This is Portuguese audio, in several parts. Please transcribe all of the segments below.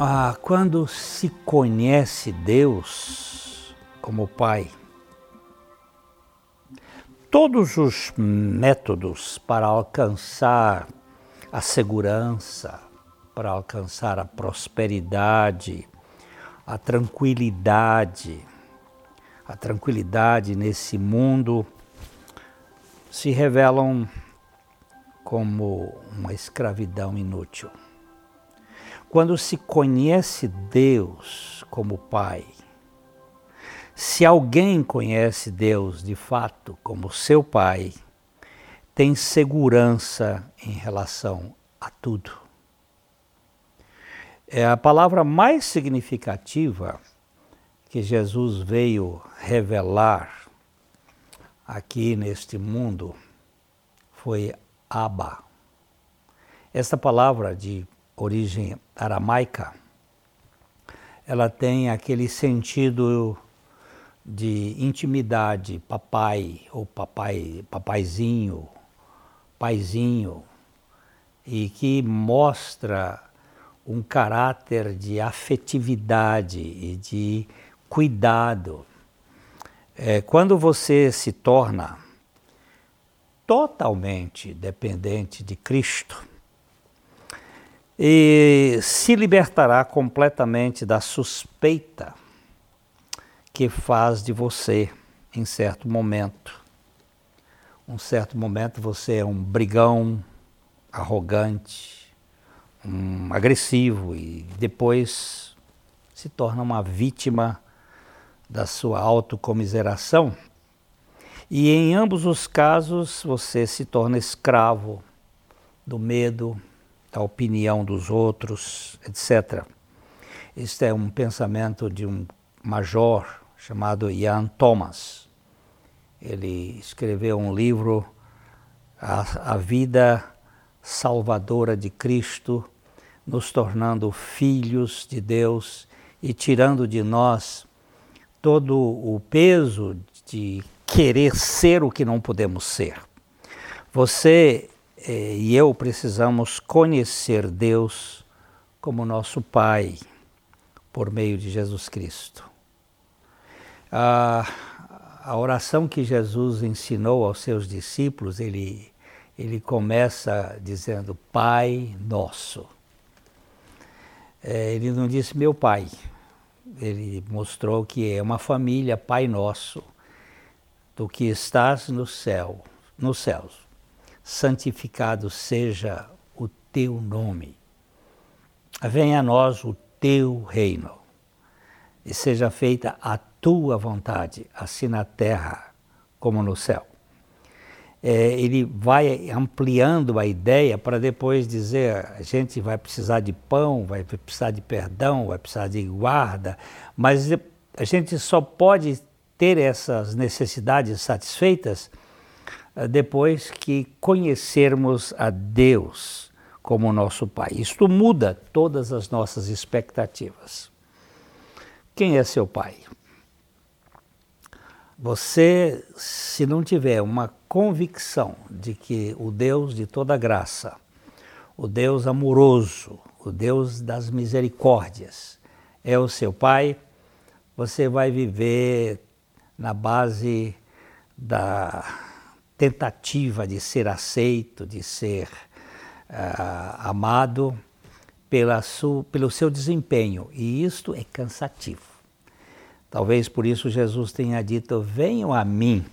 Ah, quando se conhece Deus como Pai, todos os métodos para alcançar a segurança, para alcançar a prosperidade, a tranquilidade, a tranquilidade nesse mundo se revelam como uma escravidão inútil. Quando se conhece Deus como Pai, se alguém conhece Deus de fato como seu Pai, tem segurança em relação a tudo. É a palavra mais significativa que Jesus veio revelar aqui neste mundo foi Abba. Essa palavra de origem aramaica, ela tem aquele sentido de intimidade, papai ou papai, papaizinho, paizinho, e que mostra um caráter de afetividade e de cuidado. É, quando você se torna totalmente dependente de Cristo, e se libertará completamente da suspeita que faz de você em certo momento. Um certo momento você é um brigão, arrogante, um agressivo e depois se torna uma vítima da sua autocomiseração. E em ambos os casos você se torna escravo do medo, da opinião dos outros, etc. Este é um pensamento de um major chamado Ian Thomas. Ele escreveu um livro, A, a Vida Salvadora de Cristo, nos tornando filhos de Deus e tirando de nós todo o peso de querer ser o que não podemos ser. Você e eu precisamos conhecer Deus como nosso Pai por meio de Jesus Cristo. A, a oração que Jesus ensinou aos seus discípulos, ele, ele começa dizendo Pai Nosso. É, ele não disse meu Pai, ele mostrou que é uma família Pai Nosso, do que estás no céu, nos céus santificado seja o teu nome. Venha a nós o teu reino e seja feita a tua vontade, assim na terra como no céu. É, ele vai ampliando a ideia para depois dizer a gente vai precisar de pão, vai precisar de perdão, vai precisar de guarda, mas a gente só pode ter essas necessidades satisfeitas depois que conhecermos a Deus como nosso Pai. Isto muda todas as nossas expectativas. Quem é seu Pai? Você, se não tiver uma convicção de que o Deus de toda graça, o Deus amoroso, o Deus das misericórdias é o seu Pai, você vai viver na base da tentativa de ser aceito, de ser uh, amado pela su, pelo seu desempenho. E isto é cansativo. Talvez por isso Jesus tenha dito: Venham a mim,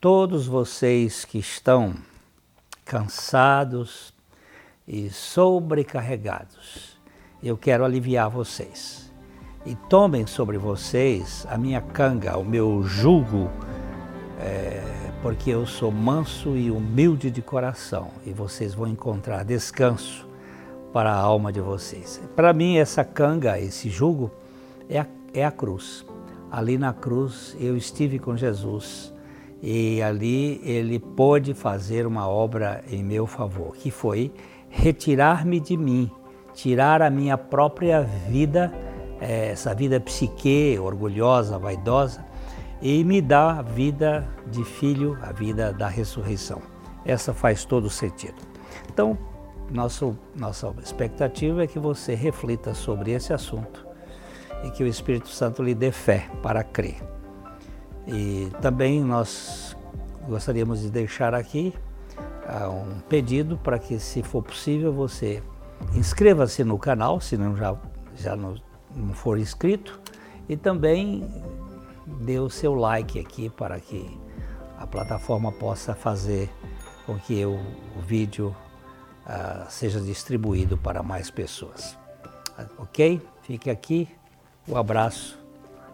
todos vocês que estão cansados e sobrecarregados. Eu quero aliviar vocês. E tomem sobre vocês a minha canga, o meu jugo. É, porque eu sou manso e humilde de coração e vocês vão encontrar descanso para a alma de vocês. Para mim, essa canga, esse jugo, é a, é a cruz. Ali na cruz eu estive com Jesus e ali ele pôde fazer uma obra em meu favor, que foi retirar-me de mim, tirar a minha própria vida, eh, essa vida psique, orgulhosa, vaidosa, e me dá a vida de filho, a vida da ressurreição. Essa faz todo sentido. Então, nosso, nossa expectativa é que você reflita sobre esse assunto e que o Espírito Santo lhe dê fé para crer. E também nós gostaríamos de deixar aqui uh, um pedido para que, se for possível, você inscreva-se no canal, se não já, já não, não for inscrito, e também dê o seu like aqui para que a plataforma possa fazer com que o, o vídeo uh, seja distribuído para mais pessoas. Ok? Fique aqui o um abraço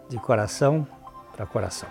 de coração para coração.